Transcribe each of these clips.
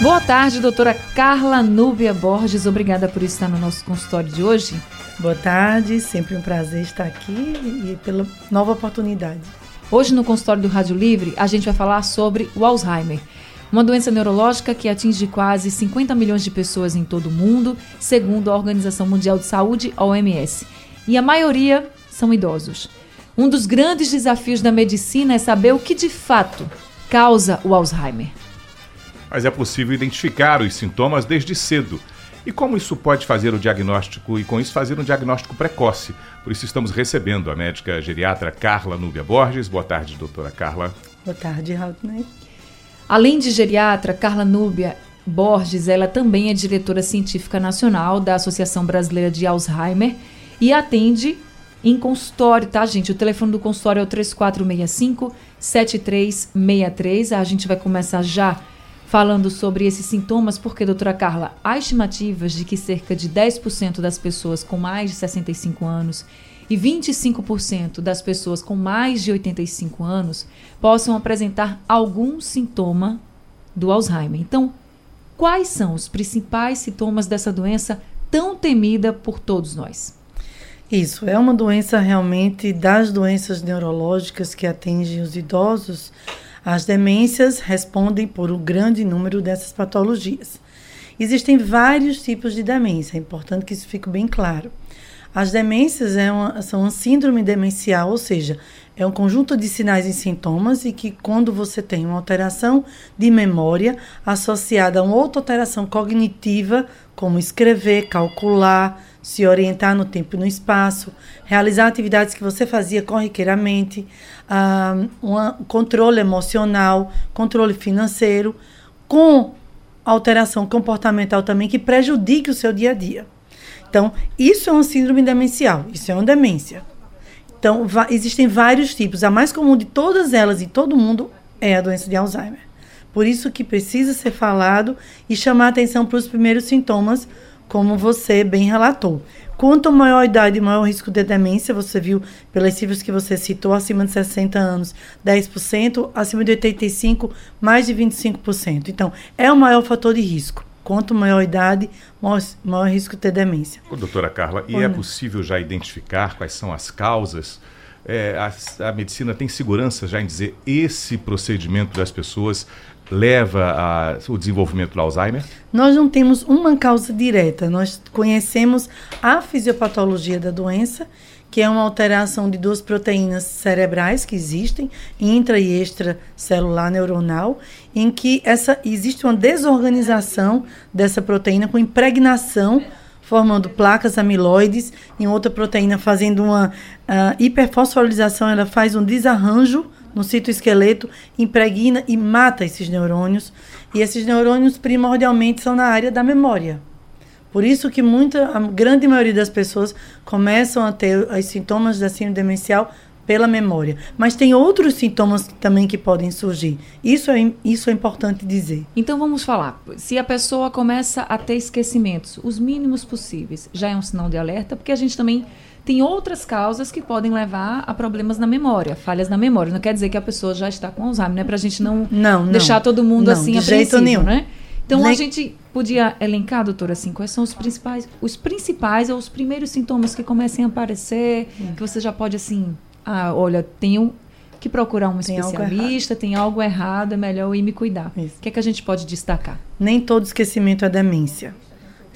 Boa tarde, doutora Carla Núbia Borges. Obrigada por estar no nosso consultório de hoje. Boa tarde, sempre um prazer estar aqui e pela nova oportunidade. Hoje no consultório do Rádio Livre, a gente vai falar sobre o Alzheimer, uma doença neurológica que atinge quase 50 milhões de pessoas em todo o mundo, segundo a Organização Mundial de Saúde, a OMS. E a maioria são idosos. Um dos grandes desafios da medicina é saber o que de fato causa o Alzheimer. Mas é possível identificar os sintomas desde cedo e como isso pode fazer o diagnóstico e com isso fazer um diagnóstico precoce? Por isso estamos recebendo a médica geriatra Carla Núbia Borges. Boa tarde, doutora Carla. Boa tarde, Raulney. Além de geriatra, Carla Núbia Borges, ela também é diretora científica nacional da Associação Brasileira de Alzheimer e atende em consultório, tá, gente? O telefone do consultório é o 3465 7363. A gente vai começar já falando sobre esses sintomas, porque, doutora Carla, há estimativas de que cerca de 10% das pessoas com mais de 65 anos e 25% das pessoas com mais de 85 anos possam apresentar algum sintoma do Alzheimer. Então, quais são os principais sintomas dessa doença tão temida por todos nós? Isso, é uma doença realmente das doenças neurológicas que atingem os idosos as demências respondem por um grande número dessas patologias. Existem vários tipos de demência, é importante que isso fique bem claro. As demências é uma, são uma síndrome demencial, ou seja, é um conjunto de sinais e sintomas e que quando você tem uma alteração de memória associada a uma outra alteração cognitiva, como escrever, calcular, se orientar no tempo e no espaço, realizar atividades que você fazia corriqueiramente, um controle emocional, controle financeiro, com alteração comportamental também que prejudique o seu dia a dia. Então, isso é uma síndrome demencial, isso é uma demência. Então, existem vários tipos. A mais comum de todas elas e todo mundo é a doença de Alzheimer. Por isso que precisa ser falado e chamar atenção para os primeiros sintomas, como você bem relatou. Quanto maior a idade, maior o risco de demência, você viu pelas cifras que você citou, acima de 60 anos, 10%, acima de 85, mais de 25%. Então, é o maior fator de risco. Quanto maior a idade, maior, maior risco de ter demência. Ô, doutora Carla, e é possível já identificar quais são as causas? É, a, a medicina tem segurança já em dizer esse procedimento das pessoas leva ao desenvolvimento do Alzheimer? Nós não temos uma causa direta. Nós conhecemos a fisiopatologia da doença, que é uma alteração de duas proteínas cerebrais que existem, intra e extracelular neuronal, em que essa existe uma desorganização dessa proteína com impregnação formando placas amiloides em outra proteína fazendo uma uh, ela faz um desarranjo no citoesqueleto, impregna e mata esses neurônios. E esses neurônios primordialmente são na área da memória. Por isso que muita, a grande maioria das pessoas começam a ter os sintomas da síndrome demencial pela memória. Mas tem outros sintomas também que podem surgir. Isso é, isso é importante dizer. Então vamos falar. Se a pessoa começa a ter esquecimentos, os mínimos possíveis, já é um sinal de alerta, porque a gente também tem outras causas que podem levar a problemas na memória, falhas na memória. Não quer dizer que a pessoa já está com Alzheimer, né? Para a gente não, não, não, deixar todo mundo não, assim de jeito nenhum. né? Então Nem... a gente podia elencar, doutora, assim, quais são os principais, os principais ou os primeiros sintomas que comecem a aparecer, hum. que você já pode assim, ah, olha, tenho que procurar um tem especialista, algo tem algo errado, é melhor eu ir me cuidar. Isso. O que é que a gente pode destacar? Nem todo esquecimento é demência.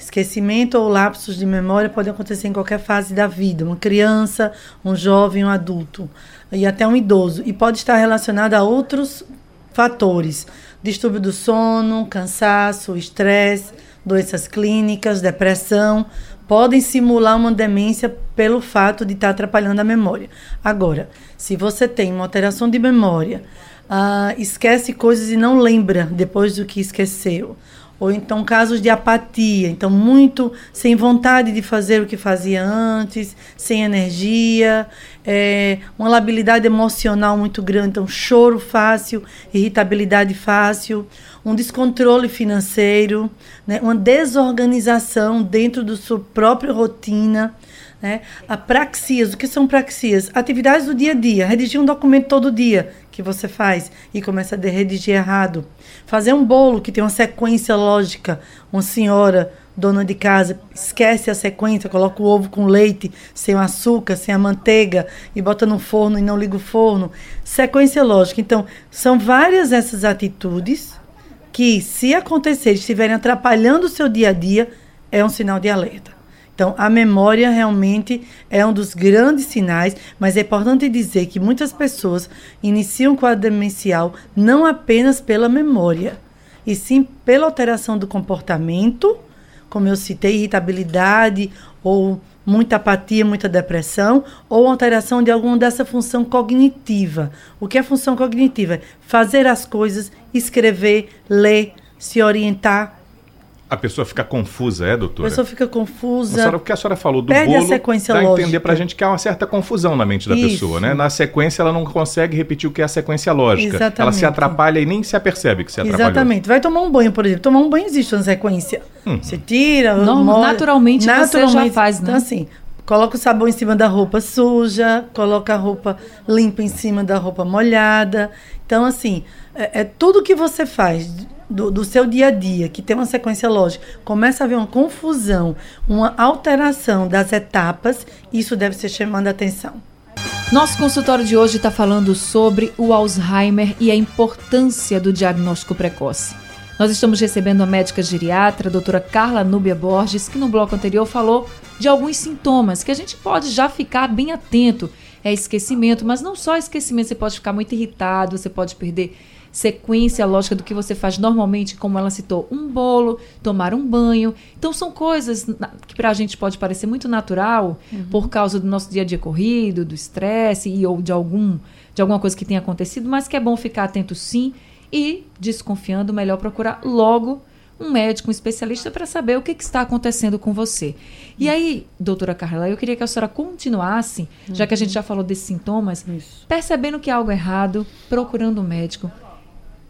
Esquecimento ou lapsos de memória podem acontecer em qualquer fase da vida, uma criança, um jovem, um adulto e até um idoso, e pode estar relacionado a outros fatores: distúrbio do sono, cansaço, estresse, doenças clínicas, depressão, podem simular uma demência pelo fato de estar atrapalhando a memória. Agora, se você tem uma alteração de memória, ah, esquece coisas e não lembra depois do que esqueceu. Ou então casos de apatia, então muito sem vontade de fazer o que fazia antes, sem energia, é, uma labilidade emocional muito grande, então choro fácil, irritabilidade fácil, um descontrole financeiro, né, uma desorganização dentro da sua própria rotina. Né? A praxias, o que são praxias? Atividades do dia a dia, redigir um documento todo dia que você faz e começa a redigir errado. Fazer um bolo que tem uma sequência lógica, uma senhora dona de casa esquece a sequência, coloca o ovo com leite, sem o açúcar, sem a manteiga e bota no forno e não liga o forno. Sequência lógica. Então, são várias essas atitudes que, se acontecer, estiverem atrapalhando o seu dia a dia, é um sinal de alerta. Então, a memória realmente é um dos grandes sinais, mas é importante dizer que muitas pessoas iniciam o quadro demencial não apenas pela memória, e sim pela alteração do comportamento, como eu citei, irritabilidade ou muita apatia, muita depressão, ou alteração de alguma dessa função cognitiva. O que é função cognitiva? Fazer as coisas, escrever, ler, se orientar, a pessoa fica confusa, é, doutora? A pessoa fica confusa. A senhora, porque a senhora falou do perde bolo, a sequência dá lógica. a entender pra gente que há uma certa confusão na mente da Isso. pessoa, né? Na sequência ela não consegue repetir o que é a sequência lógica. Exatamente. Ela se atrapalha e nem se apercebe que se atrapalhou. Exatamente. Vai tomar um banho, por exemplo. Tomar um banho existe uma sequência. Hum. Você tira, Não, molha. naturalmente você já faz, né? Então, assim, coloca o sabão em cima da roupa suja, coloca a roupa limpa em cima da roupa molhada. Então, assim, é, é tudo que você faz do, do seu dia a dia, que tem uma sequência lógica, começa a haver uma confusão, uma alteração das etapas, isso deve ser chamando a atenção. Nosso consultório de hoje está falando sobre o Alzheimer e a importância do diagnóstico precoce. Nós estamos recebendo a médica geriatra, a doutora Carla Núbia Borges, que no bloco anterior falou de alguns sintomas que a gente pode já ficar bem atento. É esquecimento, mas não só esquecimento, você pode ficar muito irritado, você pode perder sequência lógica do que você faz normalmente, como ela citou, um bolo, tomar um banho. Então são coisas que para a gente pode parecer muito natural uhum. por causa do nosso dia a dia corrido, do estresse e ou de algum de alguma coisa que tenha acontecido, mas que é bom ficar atento sim e desconfiando, melhor procurar logo um médico, um especialista para saber o que, que, está acontecendo com você. E aí, doutora Carla, eu queria que a senhora continuasse, já que a gente já falou desses sintomas, Isso. percebendo que há algo errado, procurando um médico.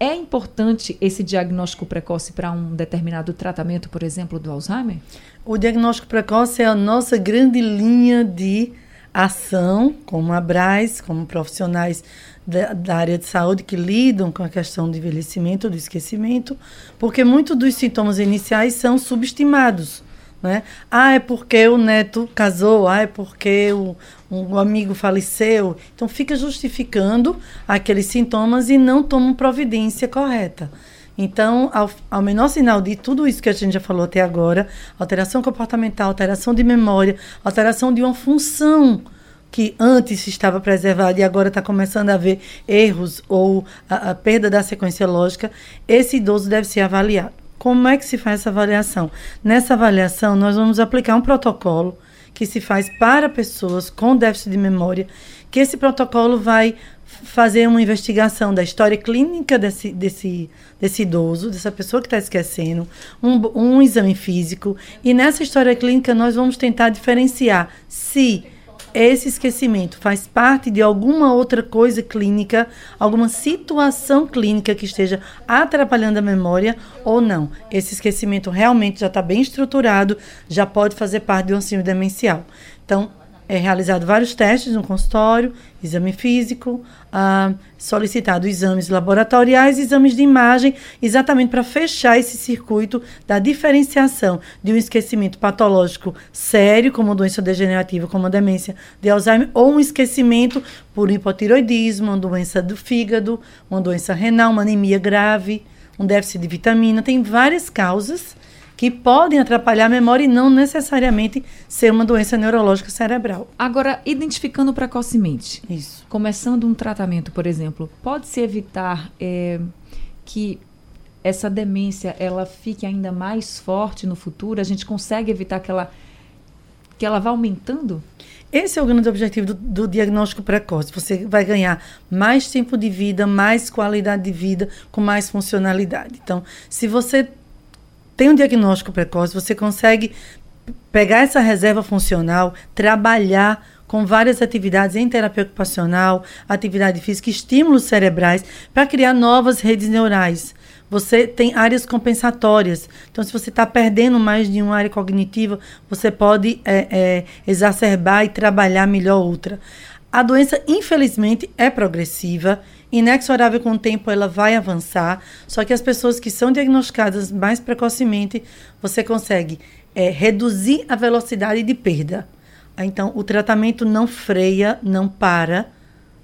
É importante esse diagnóstico precoce para um determinado tratamento, por exemplo, do Alzheimer? O diagnóstico precoce é a nossa grande linha de ação, como a Braz, como profissionais da, da, área de saúde que lidam com a questão do envelhecimento, do esquecimento, porque muitos dos sintomas iniciais são subestimados. Né? Ah, é porque o neto casou, ah, é porque o, um amigo faleceu. Então, fica justificando aqueles sintomas e não toma providência correta. Então, ao, ao, menor sinal de tudo isso que a gente já falou até agora, alteração comportamental, alteração de memória, alteração de uma função que antes estava preservada e agora está começando a haver erros ou a, a perda da sequência lógica, esse idoso deve ser avaliado. Como é que se faz essa avaliação? Nessa avaliação, nós vamos aplicar um protocolo que se faz para pessoas com déficit de memória, que esse protocolo vai fazer uma investigação da história clínica desse, desse, desse idoso, dessa pessoa que está esquecendo, um, um exame físico, e nessa história clínica nós vamos tentar diferenciar se esse esquecimento faz parte de alguma outra coisa clínica, alguma situação clínica que esteja atrapalhando a memória ou não. Esse esquecimento realmente já está bem estruturado, já pode fazer parte de um síndrome demencial. Então, é realizado vários testes no consultório, exame físico, ah, solicitado exames laboratoriais, exames de imagem, exatamente para fechar esse circuito da diferenciação de um esquecimento patológico sério, como doença degenerativa, como a demência de Alzheimer, ou um esquecimento por hipotiroidismo, uma doença do fígado, uma doença renal, uma anemia grave, um déficit de vitamina. Tem várias causas que podem atrapalhar a memória e não necessariamente ser uma doença neurológica cerebral. Agora, identificando precocemente, Isso. começando um tratamento, por exemplo, pode-se evitar é, que essa demência ela fique ainda mais forte no futuro? A gente consegue evitar que ela que ela vai aumentando? Esse é o grande objetivo do, do, diagnóstico precoce. Você vai ganhar mais tempo de vida, mais qualidade de vida, com mais funcionalidade. Então, se você tem um diagnóstico precoce, você consegue pegar essa reserva funcional, trabalhar com várias atividades em terapia ocupacional, atividade física, estímulos cerebrais, para criar novas redes neurais. Você tem áreas compensatórias. Então, se você está perdendo mais de uma área cognitiva, você pode é, é, exacerbar e trabalhar melhor outra. A doença, infelizmente, é progressiva, inexorável com o tempo ela vai avançar, só que as pessoas que são diagnosticadas mais precocemente, você consegue é, reduzir a velocidade de perda. Então, o tratamento não freia, não para,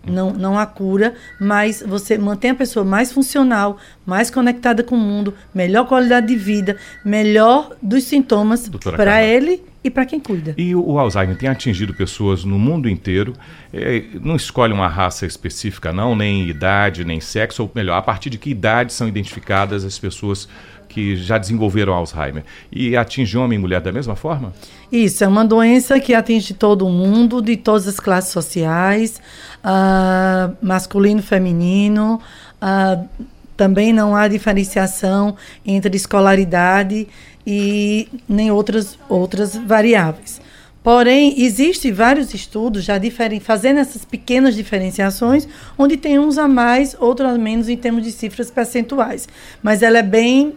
não, não há cura, mas você mantém a pessoa mais funcional, mais conectada com o mundo, melhor qualidade de vida, melhor dos sintomas para ele e para quem cuida. E o, Alzheimer tem atingido pessoas no mundo inteiro. É, não escolhe uma raça específica, não, nem idade, nem sexo, ou melhor, a partir de que idade são identificadas as pessoas que já desenvolveram Alzheimer. E atinge homem e mulher da mesma forma? Isso, é uma doença que atinge todo mundo, de todas as classes sociais, uh, masculino, feminino. Uh, também não há diferenciação entre escolaridade e nem outras, outras variáveis. Porém, existem vários estudos já diferem, fazendo essas pequenas diferenciações, onde tem uns a mais, outros a menos em termos de cifras percentuais. Mas ela é bem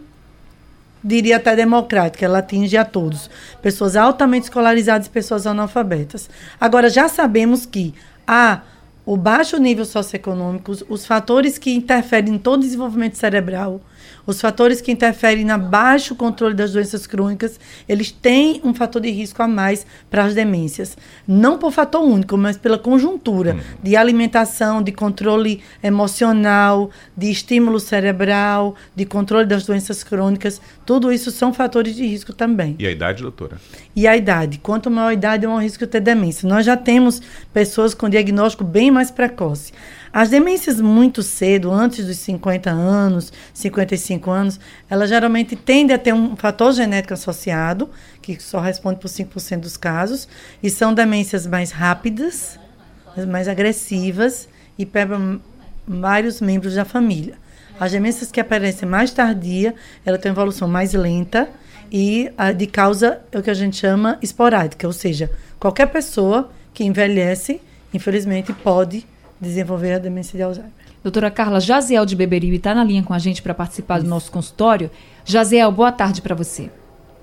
diria até democrática, ela atinge a todos, pessoas altamente escolarizadas e pessoas analfabetas. Agora, já sabemos que há o baixo nível socioeconômico, os fatores que interferem em todo o desenvolvimento cerebral, os fatores que interferem na baixo controle das doenças crônicas, eles têm um fator de risco a mais para as demências. Não por fator único, mas pela conjuntura hum. de alimentação, de controle emocional, de estímulo cerebral, de controle das doenças crônicas. Tudo isso são fatores de risco também. E a idade, doutora? E a idade. Quanto maior a idade, maior risco de ter demência. Nós já temos pessoas com diagnóstico bem mais precoce. As demências muito cedo, antes dos 50 anos, 55 anos, elas geralmente tendem a ter um fator genético associado, que só responde por 5% dos casos, e são demências mais rápidas, mais agressivas e pegam vários membros da família. As demências que aparecem mais tardia, ela tem uma evolução mais lenta e a de causa é o que a gente chama esporádica, ou seja, qualquer pessoa que envelhece, infelizmente, pode desenvolver a demência de Alzheimer. Doutora Carla Jaziel de Beberibe está na linha com a gente para participar do nosso consultório. Jaziel, boa tarde para você.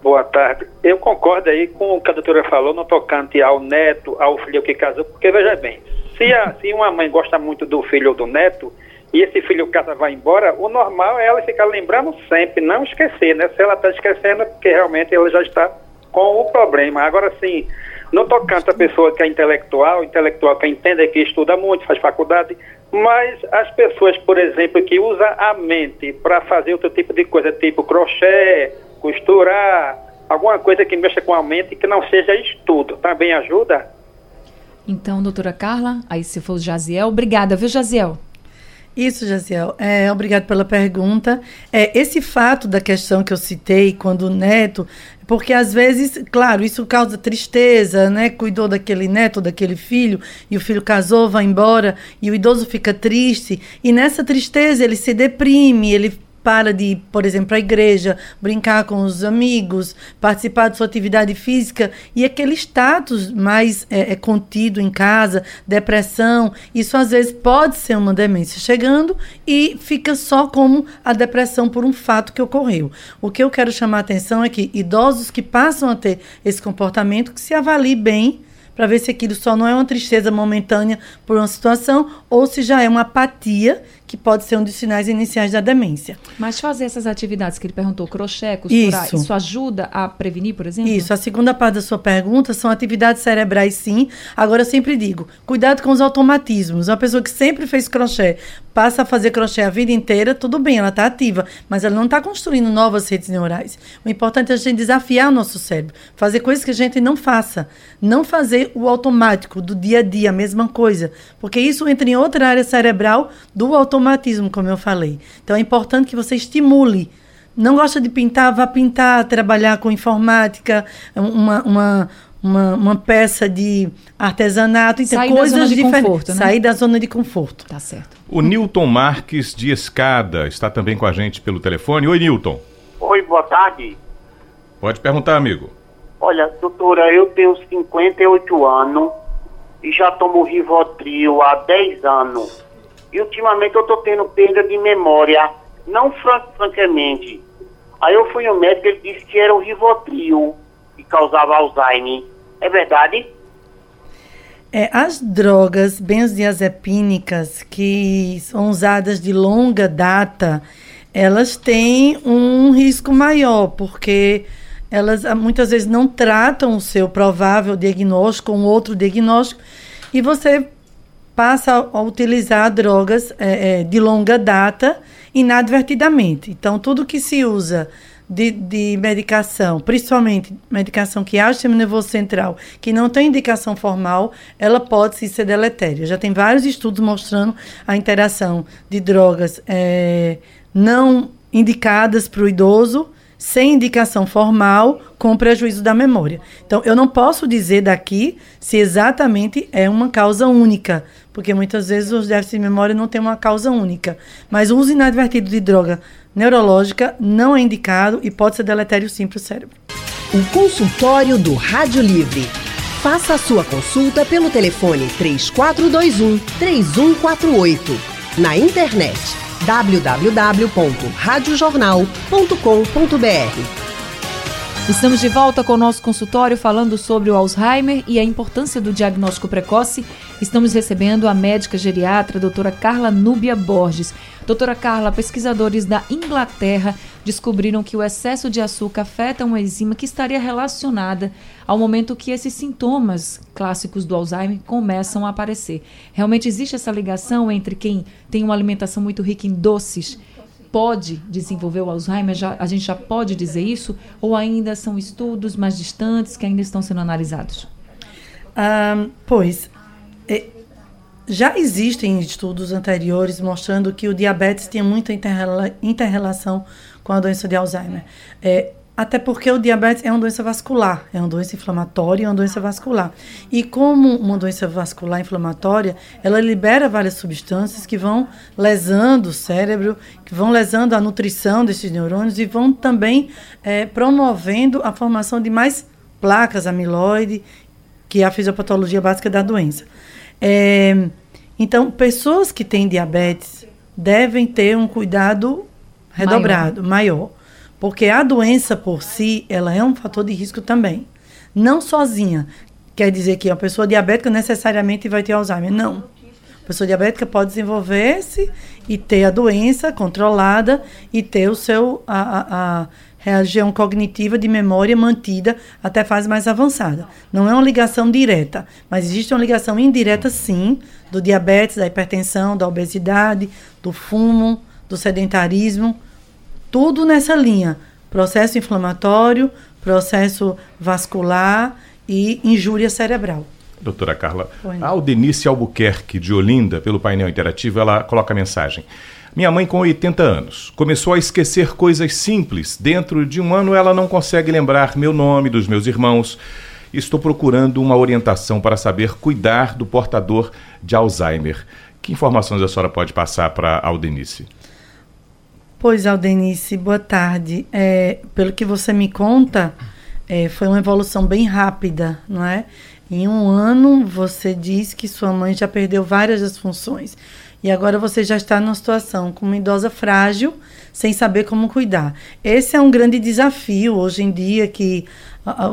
Boa tarde. Eu concordo aí com o que a doutora falou no tocante ao neto, ao filho que casou, porque veja bem, se, a, se uma mãe gosta muito do filho ou do neto, e esse filho casa vai embora, o normal é ela ficar lembrando sempre, não esquecer, né? Se ela está esquecendo, é porque realmente ela já está com o problema. Agora sim, no tocante a pessoa que é intelectual, intelectual que entende que estuda muito, faz faculdade, mas as pessoas, por exemplo, que usam a mente para fazer outro tipo de coisa, tipo crochê, costurar, alguma coisa que mexa com a mente que não seja estudo, também ajuda? Então, doutora Carla, aí se for o Jaziel, obrigada, viu, Jaziel? Isso, Jaziel. É, obrigado pela pergunta. É, esse fato da questão que eu citei, quando o neto. Porque às vezes, claro, isso causa tristeza, né? Cuidou daquele neto, daquele filho, e o filho casou, vai embora, e o idoso fica triste. E nessa tristeza ele se deprime, ele para de ir, por exemplo, à igreja, brincar com os amigos, participar de sua atividade física e aquele status mais é, é, contido em casa, depressão, isso às vezes pode ser uma demência chegando e fica só como a depressão por um fato que ocorreu. O que eu quero chamar a atenção é que idosos que passam a ter esse comportamento, que se avalie bem para ver se aquilo só não é uma tristeza momentânea por uma situação ou se já é uma apatia que pode ser um dos sinais iniciais da demência. Mas fazer essas atividades que ele perguntou, crochê, costurar, isso, isso ajuda a prevenir, por exemplo? Isso, a segunda parte da sua pergunta são atividades cerebrais, sim. Agora, eu sempre digo, cuidado com os automatismos. Uma pessoa que sempre fez crochê, passa a fazer crochê a vida inteira, tudo bem, ela está ativa, mas ela não está construindo novas redes neurais. O importante é a gente desafiar o nosso cérebro, fazer coisas que a gente não faça. Não fazer o automático, do dia a dia, a mesma coisa. Porque isso entra em outra área cerebral do automático automatismo, como eu falei. Então é importante que você estimule. Não gosta de pintar, vá pintar, trabalhar com informática, uma, uma uma, uma peça de artesanato, então Sair da coisas zona de diferentes. conforto, né? Sair da zona de conforto. Tá certo. O Newton Marques de Escada está também com a gente pelo telefone. Oi, Newton. Oi, boa tarde. Pode perguntar, amigo. Olha, doutora, eu tenho 58 anos e já tomo Rivotril há 10 anos. E ultimamente eu tô tendo perda de memória, não fran francamente. Aí eu fui no médico, ele disse que era o Rivotril que causava Alzheimer. É verdade? É, as drogas benzodiazepínicas que são usadas de longa data, elas têm um risco maior, porque elas ah, muitas vezes não tratam o seu provável diagnóstico com outro diagnóstico e você passa a, utilizar drogas é, é, de longa data inadvertidamente. Então, tudo que se usa de, de medicação, principalmente medicação que age no nervoso central, que não tem indicação formal, ela pode sim ser deletéria. Já tem vários estudos mostrando a interação de drogas é, não indicadas para o idoso sem indicação formal, com prejuízo da memória. Então, eu não posso dizer daqui se exatamente é uma causa única, porque muitas vezes os déficits de memória não têm uma causa única. Mas o uso inadvertido de droga neurológica não é indicado e pode ser deletério sim para o cérebro. O consultório do Rádio Livre. Faça a sua consulta pelo telefone 3421 3148. Na internet www.radiojornal.com.br. Estamos de volta com o nosso consultório falando sobre o Alzheimer e a importância do diagnóstico precoce. Estamos recebendo a médica geriatra, doutora Carla Núbia Borges. Doutora Carla, pesquisadores da Inglaterra descobriram que o excesso de açúcar afeta uma enzima que estaria relacionada ao momento que esses sintomas clássicos do Alzheimer começam a aparecer. Realmente existe essa ligação entre quem tem uma alimentação muito rica em doces pode desenvolver o Alzheimer? Já, a gente já pode dizer isso? Ou ainda são estudos mais distantes que ainda estão sendo analisados? Ah, pois, já existem estudos anteriores mostrando que o diabetes tem muita interrela interrelação com a doença de Alzheimer. É, até porque o diabetes é uma doença vascular, é uma doença inflamatória, é uma doença vascular. E como uma doença vascular inflamatória, ela libera várias substâncias que vão lesando o cérebro, que vão lesando a nutrição desses neurônios e vão também é, promovendo a formação de mais placas amiloide, que é a fisiopatologia básica da doença. É, então, pessoas que têm diabetes devem ter um cuidado redobrado, maior. maior. Porque a doença por si, ela é um fator de risco também. Não sozinha. Quer dizer que uma pessoa diabética necessariamente vai ter Alzheimer. Não. A pessoa diabética pode desenvolver-se e ter a doença controlada e ter o seu a, a, a região cognitiva de memória mantida até fase mais avançada. Não é uma ligação direta, mas existe uma ligação indireta sim do diabetes, da hipertensão, da obesidade, do fumo, do sedentarismo, tudo nessa linha. Processo inflamatório, processo vascular e injúria cerebral. Doutora Carla, a Aldenice Albuquerque, de Olinda, pelo painel interativo, ela coloca a mensagem. Minha mãe, com 80 anos, começou a esquecer coisas simples. Dentro de um ano, ela não consegue lembrar meu nome, dos meus irmãos. Estou procurando uma orientação para saber cuidar do portador de Alzheimer. Que informações a senhora pode passar para a Aldenice? Pois, Aldenice, boa tarde. É, pelo que você me conta, é, foi uma evolução bem rápida, não é? Em um ano, você diz que sua mãe já perdeu várias das funções. E agora você já está numa situação com uma idosa frágil, sem saber como cuidar. Esse é um grande desafio hoje em dia, que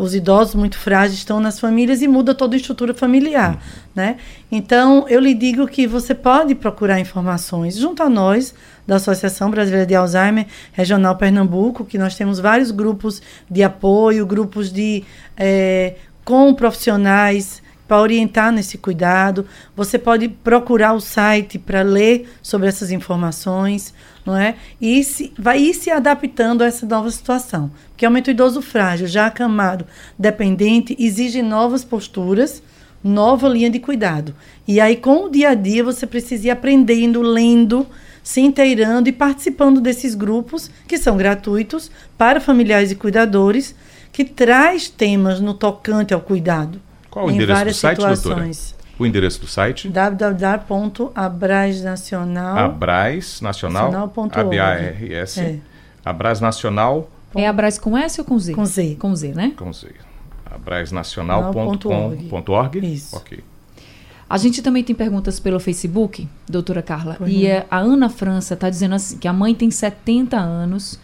os idosos muito frágeis estão nas famílias e muda toda a estrutura familiar, né? Então, eu lhe digo que você pode procurar informações junto a nós, da Associação Brasileira de Alzheimer Regional Pernambuco, que nós temos vários grupos de apoio, grupos de é, com profissionais para orientar nesse cuidado. Você pode procurar o site para ler sobre essas informações, não é? E se, vai ir se adaptando a essa nova situação. Porque aumento idoso frágil, já acamado, dependente, exige novas posturas, nova linha de cuidado. E aí, com o dia a dia, você precisa ir aprendendo, lendo, se inteirando e participando desses grupos que são gratuitos para familiares e cuidadores, que traz temas no tocante ao cuidado. Qual o em endereço do várias site, situações. doutora? O endereço do site? www.abrasnacional. Abras Nacional. Nacional.org. A-B-A-R-S. É. Abras Nacional É Abras com S ou com Z? Com Z. Com Z, né? com Z. Abrasnacional.com.org. Isso. Ok. A gente também tem perguntas pelo Facebook, doutora Carla. Pois e é, a Ana França está dizendo assim, que a mãe tem 70 anos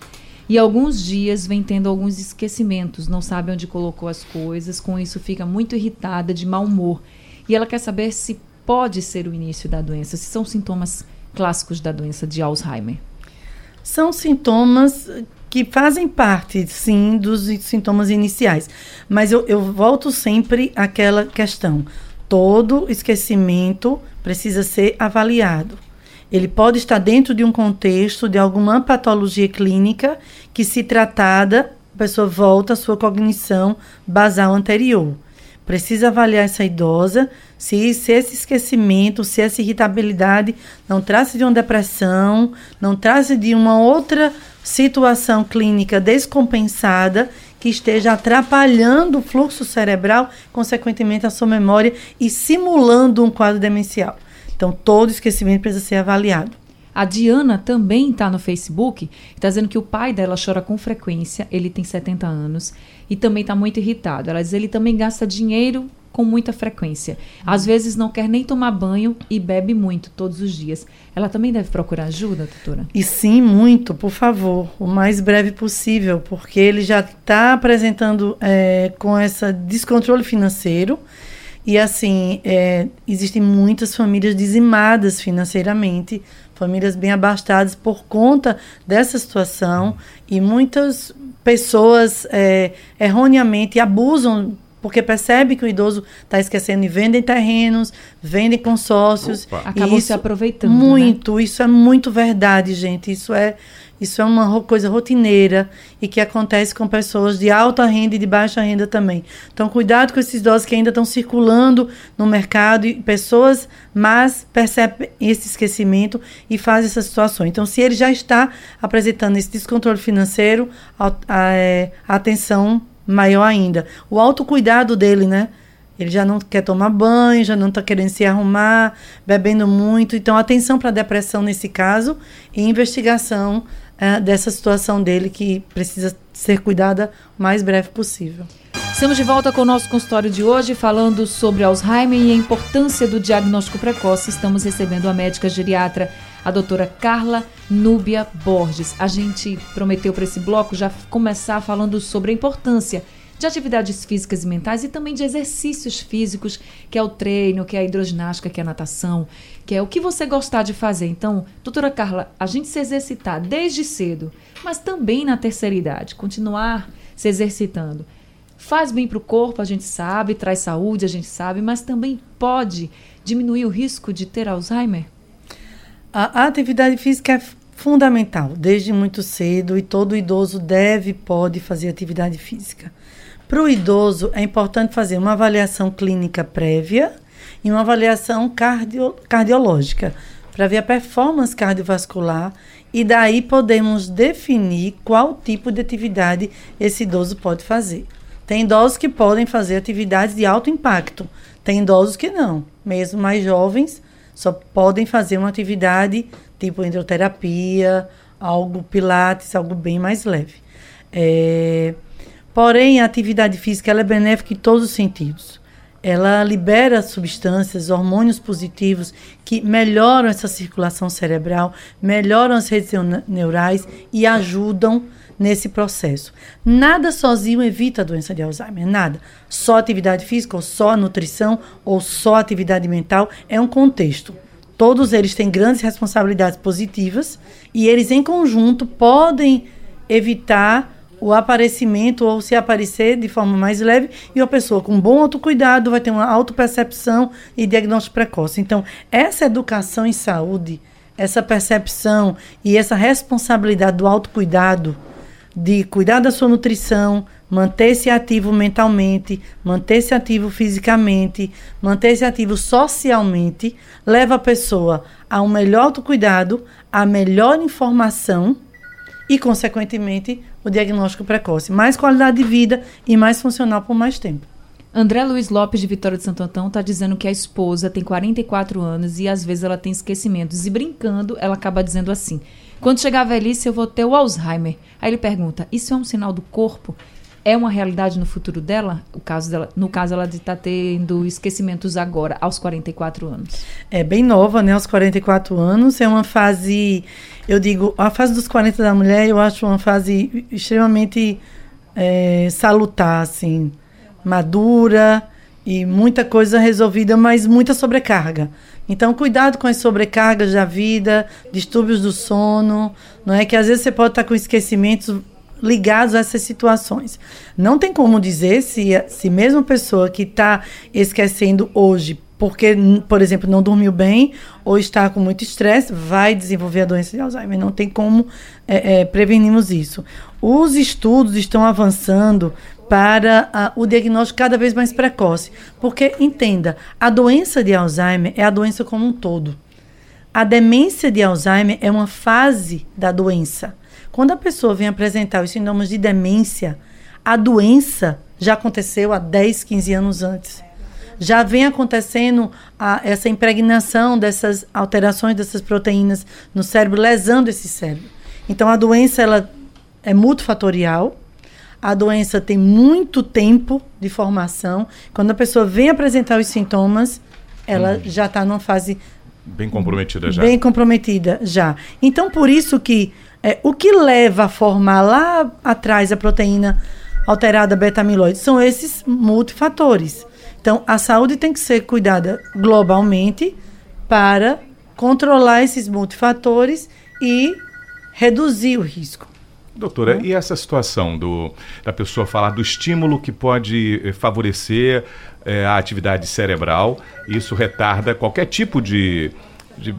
e alguns dias vem tendo alguns esquecimentos, não sabe onde colocou as coisas, com isso fica muito irritada, de mau humor. E ela quer saber se pode ser o início da doença, se são sintomas clássicos da doença de Alzheimer. São sintomas que fazem parte, sim, dos sintomas iniciais. Mas eu, eu volto sempre àquela questão. Todo esquecimento precisa ser avaliado. Ele pode estar dentro de um contexto de alguma patologia clínica que, se tratada, a pessoa volta à sua cognição basal anterior. Precisa avaliar essa idosa se, se esse esquecimento, se essa irritabilidade não traz de uma depressão, não traz de uma outra situação clínica descompensada que esteja atrapalhando o fluxo cerebral, consequentemente a sua memória e simulando um quadro demencial. Então, todo esquecimento precisa ser avaliado. A Diana também está no Facebook, está dizendo que o pai dela chora com frequência, ele tem 70 anos e também está muito irritado. Ela diz que ele também gasta dinheiro com muita frequência. Às vezes não quer nem tomar banho e bebe muito todos os dias. Ela também deve procurar ajuda, doutora? E sim, muito, por favor, o mais breve possível, porque ele já está apresentando é, com esse descontrole financeiro. E assim, é, existem muitas famílias dizimadas financeiramente, famílias bem abastadas por conta dessa situação, e muitas pessoas é, erroneamente abusam porque percebem que o idoso está esquecendo e vendem terrenos, vendem consórcios. Opa. Acabam Isso- se aproveitando. né? Muito, isso é muito verdade, gente. Isso é, isso é uma coisa rotineira e que acontece com pessoas de alta renda e de baixa renda também. Então, cuidado com esses idosos que ainda estão circulando no mercado e pessoas mas percebem esse esquecimento e fazem essa situação. Então, se ele já está apresentando esse descontrole financeiro, a, a- é, atenção maior ainda. O autocuidado dele, né? Ele já não quer tomar banho, já não está querendo se arrumar, bebendo muito. Então, atenção para a depressão nesse caso e investigação eh, dessa situação dele que precisa ser cuidada o mais breve possível. Estamos de volta com o nosso consultório de hoje, falando sobre Alzheimer e a importância do diagnóstico precoce. Estamos recebendo a médica geriatra, a doutora Carla Núbia Borges. A gente prometeu para esse bloco já começar falando sobre a importância de atividades físicas e mentais e também de exercícios físicos, que é o treino, que é a hidroginástica, que é a natação, que é o que você gostar de fazer. Então, doutora Carla, a gente se exercitar desde cedo, mas também na terceira idade, continuar se exercitando. Faz bem para o corpo, a gente sabe, traz saúde, a gente sabe, mas também pode diminuir o risco de ter Alzheimer? A, atividade física é fundamental desde muito cedo e todo idoso deve e pode fazer atividade física. Para o idoso, é importante fazer uma avaliação clínica prévia e uma avaliação cardio, cardiológica para ver a performance cardiovascular e daí podemos definir qual tipo de atividade esse idoso pode fazer. Tem idosos que podem fazer atividades de alto impacto, tem idosos que não, mesmo mais jovens só podem fazer uma atividade tipo hidroterapia, algo pilates, algo bem mais leve. É, porém, a atividade física é benéfica em todos os sentidos. Ela libera substâncias, hormônios positivos que melhoram essa circulação cerebral, melhoram as redes neu- neurais e ajudam nesse processo. Nada sozinho evita a doença de Alzheimer, nada. Só atividade física, ou só nutrição, ou só atividade mental é um contexto. Todos eles têm grandes responsabilidades positivas e eles, em conjunto, podem evitar o aparecimento ou se aparecer de forma mais leve e a pessoa com bom autocuidado vai ter uma autopercepção e diagnóstico precoce. Então, essa educação em saúde, essa percepção e essa responsabilidade do autocuidado, de cuidar da sua nutrição, manter-se ativo mentalmente, manter-se ativo fisicamente, manter-se ativo socialmente, leva a pessoa a um melhor autocuidado, a melhor informação e, consequentemente, o diagnóstico precoce. Mais qualidade de vida e mais funcional por mais tempo. André Luiz Lopes, de Vitória de Santo Antão, está dizendo que a esposa tem 44 anos e às vezes ela tem esquecimentos. E brincando, ela acaba dizendo assim: quando chegar a velhice, eu vou ter o Alzheimer. Aí ele pergunta: isso é um sinal do corpo? É uma realidade no futuro dela? O caso dela no caso, ela está tendo esquecimentos agora, aos 44 anos. É bem nova, né? Aos 44 anos. É uma fase, eu digo, a fase dos 40 da mulher, eu acho uma fase extremamente é, salutar, assim madura e muita coisa resolvida, mas muita sobrecarga. Então, cuidado com as sobrecargas da vida, distúrbios do sono, não é que às vezes você pode estar com esquecimentos ligados a essas situações. Não tem como dizer se, se mesmo a pessoa que está esquecendo hoje, porque, por exemplo, não dormiu bem ou está com muito estresse, vai desenvolver a doença de Alzheimer. Não tem como é, é, prevenirmos isso. Os estudos estão avançando para uh, o diagnóstico cada vez mais precoce. Porque, entenda, a doença de Alzheimer é a doença como um todo. A demência de Alzheimer é uma fase da doença. Quando a pessoa vem apresentar os sintomas de demência, a doença já aconteceu há 10, 15 anos antes. Já vem acontecendo a, essa impregnação dessas alterações dessas proteínas no cérebro, lesando esse cérebro. Então, a doença ela é multifatorial, a doença tem muito tempo de formação. Quando a pessoa vem apresentar os sintomas, ela hum. já está numa fase bem comprometida já. Bem comprometida já. Então, por isso que é, o que leva a formar lá atrás a proteína alterada beta-amiloide são esses multifatores. Então, a saúde tem que ser cuidada globalmente para controlar esses multifatores e reduzir o risco. Doutora, e essa situação do, da pessoa falar do estímulo que pode eh, favorecer é, a atividade cerebral, isso retarda qualquer tipo de, de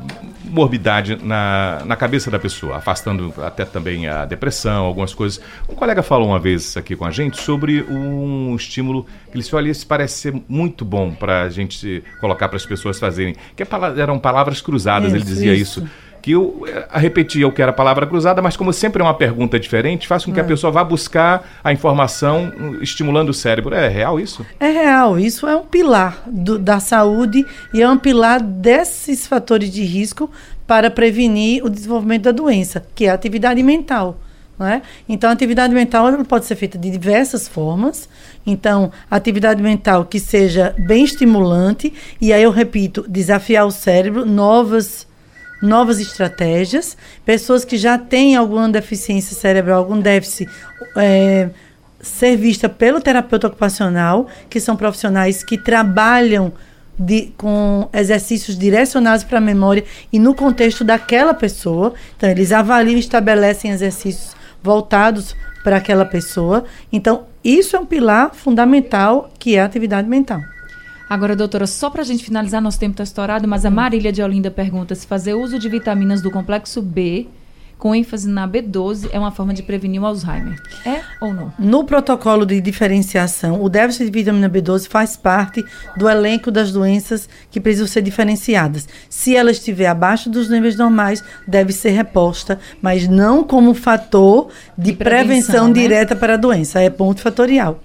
morbidade na, na cabeça da pessoa, afastando até também a depressão, algumas coisas. Um colega falou uma vez aqui com a gente sobre um estímulo que ele disse, olha, isso parece ser muito bom para a gente colocar para as pessoas fazerem, que é eram palavras cruzadas, isso, ele dizia isso. isso que eu eh, repetia o que era a palavra cruzada, mas como sempre é uma pergunta diferente, faz com que é. a pessoa vá buscar a informação hum, estimulando o cérebro. É real isso? É real. Isso é um pilar do, da saúde e é um pilar desses fatores de risco para prevenir o desenvolvimento da doença, que é a atividade mental. É? Então, a atividade mental pode ser feita de diversas formas. Então, atividade mental que seja bem estimulante, e aí eu repito, desafiar o cérebro, novas novas estratégias, pessoas que já têm alguma deficiência cerebral, algum déficit, é, ser vista pelo terapeuta ocupacional, que são profissionais que trabalham de, com exercícios direcionados para a memória e no contexto daquela pessoa. Então, eles avaliam e estabelecem exercícios voltados para aquela pessoa. Então, isso é um pilar fundamental que é a atividade mental. Agora, doutora, só para a gente finalizar, nosso tempo está estourado, mas a Marília de Olinda pergunta se fazer uso de vitaminas do complexo B com ênfase na B12 é uma forma de prevenir o Alzheimer. É ou não? No protocolo de diferenciação, o déficit de vitamina B12 faz parte do elenco das doenças que precisam ser diferenciadas. Se ela estiver abaixo dos níveis normais, deve ser reposta, mas não como fator de, de prevenção, prevenção né? direta para a doença, é ponto fatorial.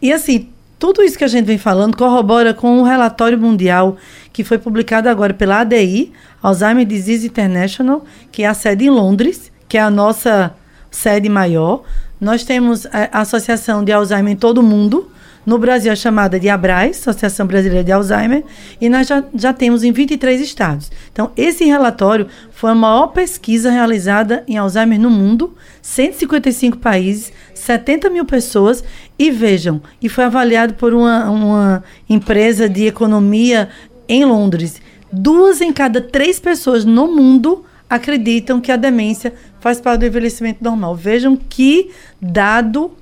E assim, tudo isso que a gente vem falando corrobora com um relatório mundial que foi publicado agora pela ADI, Alzheimer Disease International, que é a sede em Londres, que é a nossa sede maior. Nós temos a Associação de Alzheimer em todo o mundo. No Brasil é chamada de ABRAS, Associação Brasileira de Alzheimer, e nós já, já temos em 23 estados. Então, esse relatório foi a maior pesquisa realizada em Alzheimer no mundo, 155 países, 70 mil pessoas, e vejam, e foi avaliado por uma, uma empresa de economia em Londres. Duas em cada três pessoas no mundo acreditam que a demência faz parte do envelhecimento normal. Vejam que dado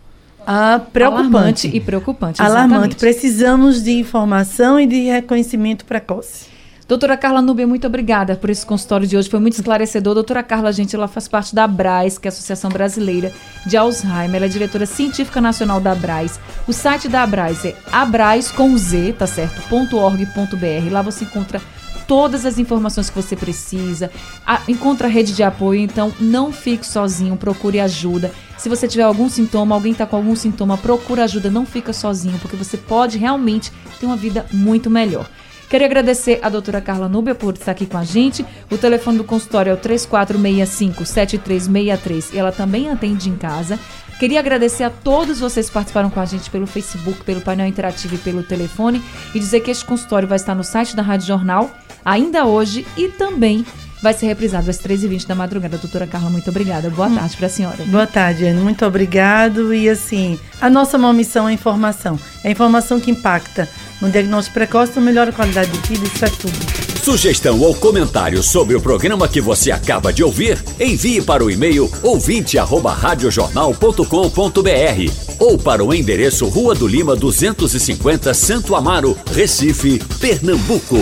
ah, preocupante. Alarmante e preocupante. Exatamente. Alarmante. Precisamos de informação e de reconhecimento precoce. Doutora Carla Nubia, muito obrigada por esse consultório de hoje. Foi muito esclarecedor. Doutora Carla, gente, ela faz parte da ABRAS, que é a Associação Brasileira de Alzheimer. Ela é diretora científica nacional da ABRAS. O site da ABRAS é abras com z, tá certo? .org.br. Lá você encontra todas as informações que você precisa. A, encontra a rede de apoio, então não fique sozinho, procure ajuda. Se você tiver algum sintoma, alguém está com algum sintoma, procura ajuda, não fica sozinho, porque você pode realmente ter uma vida muito melhor. Queria agradecer a doutora Carla Núbia por estar aqui com a gente. O telefone do consultório é o 3465-7363 e ela também atende em casa. Queria agradecer a todos vocês que participaram com a gente pelo Facebook, pelo painel interativo e pelo telefone e dizer que este consultório vai estar no site da Rádio Jornal ainda hoje e também vai ser reprisado às 13h20 da madrugada. Doutora Carla, muito obrigada. Boa tarde para a senhora. Boa tarde, Anne. Muito obrigado. E assim, a nossa maior missão é a informação. É a informação que impacta. No diagnóstico precoce, melhora a qualidade de vida, isso é tudo. Sugestão ou comentário sobre o programa que você acaba de ouvir, envie para o e-mail ouvinte@radiojornal.com.br ou para o endereço Rua do Lima 250, Santo Amaro, Recife, Pernambuco.